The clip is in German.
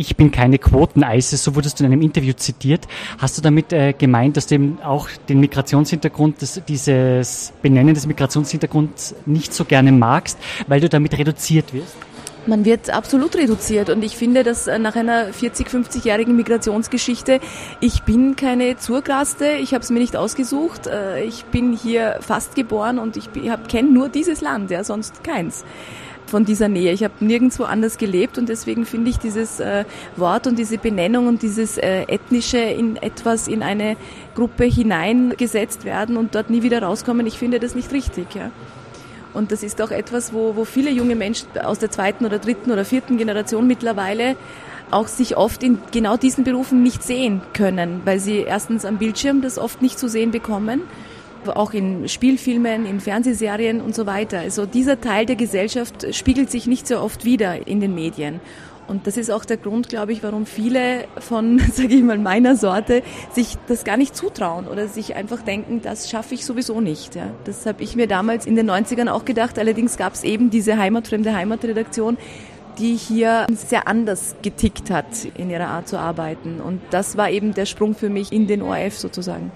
ich bin keine Quoten-Eise, so wurdest du in einem Interview zitiert. Hast du damit äh, gemeint, dass du eben auch den Migrationshintergrund, das, dieses Benennen des Migrationshintergrunds nicht so gerne magst, weil du damit reduziert wirst? Man wird absolut reduziert und ich finde, dass äh, nach einer 40, 50-jährigen Migrationsgeschichte, ich bin keine Zurgraste, ich habe es mir nicht ausgesucht, äh, ich bin hier fast geboren und ich kenne nur dieses Land, ja, sonst keins von dieser Nähe. Ich habe nirgendwo anders gelebt und deswegen finde ich dieses äh, Wort und diese Benennung und dieses äh, ethnische in etwas in eine Gruppe hineingesetzt werden und dort nie wieder rauskommen, ich finde das nicht richtig. Ja. Und das ist auch etwas, wo, wo viele junge Menschen aus der zweiten oder dritten oder vierten Generation mittlerweile auch sich oft in genau diesen Berufen nicht sehen können, weil sie erstens am Bildschirm das oft nicht zu sehen bekommen, auch in Spielfilmen, in Fernsehserien und so weiter. Also dieser Teil der Gesellschaft spiegelt sich nicht so oft wieder in den Medien. Und das ist auch der Grund, glaube ich, warum viele von, sage ich mal, meiner Sorte sich das gar nicht zutrauen oder sich einfach denken, das schaffe ich sowieso nicht. Ja. Das habe ich mir damals in den 90ern auch gedacht. Allerdings gab es eben diese heimatfremde Heimatredaktion, die hier sehr anders getickt hat in ihrer Art zu arbeiten. Und das war eben der Sprung für mich in den ORF sozusagen.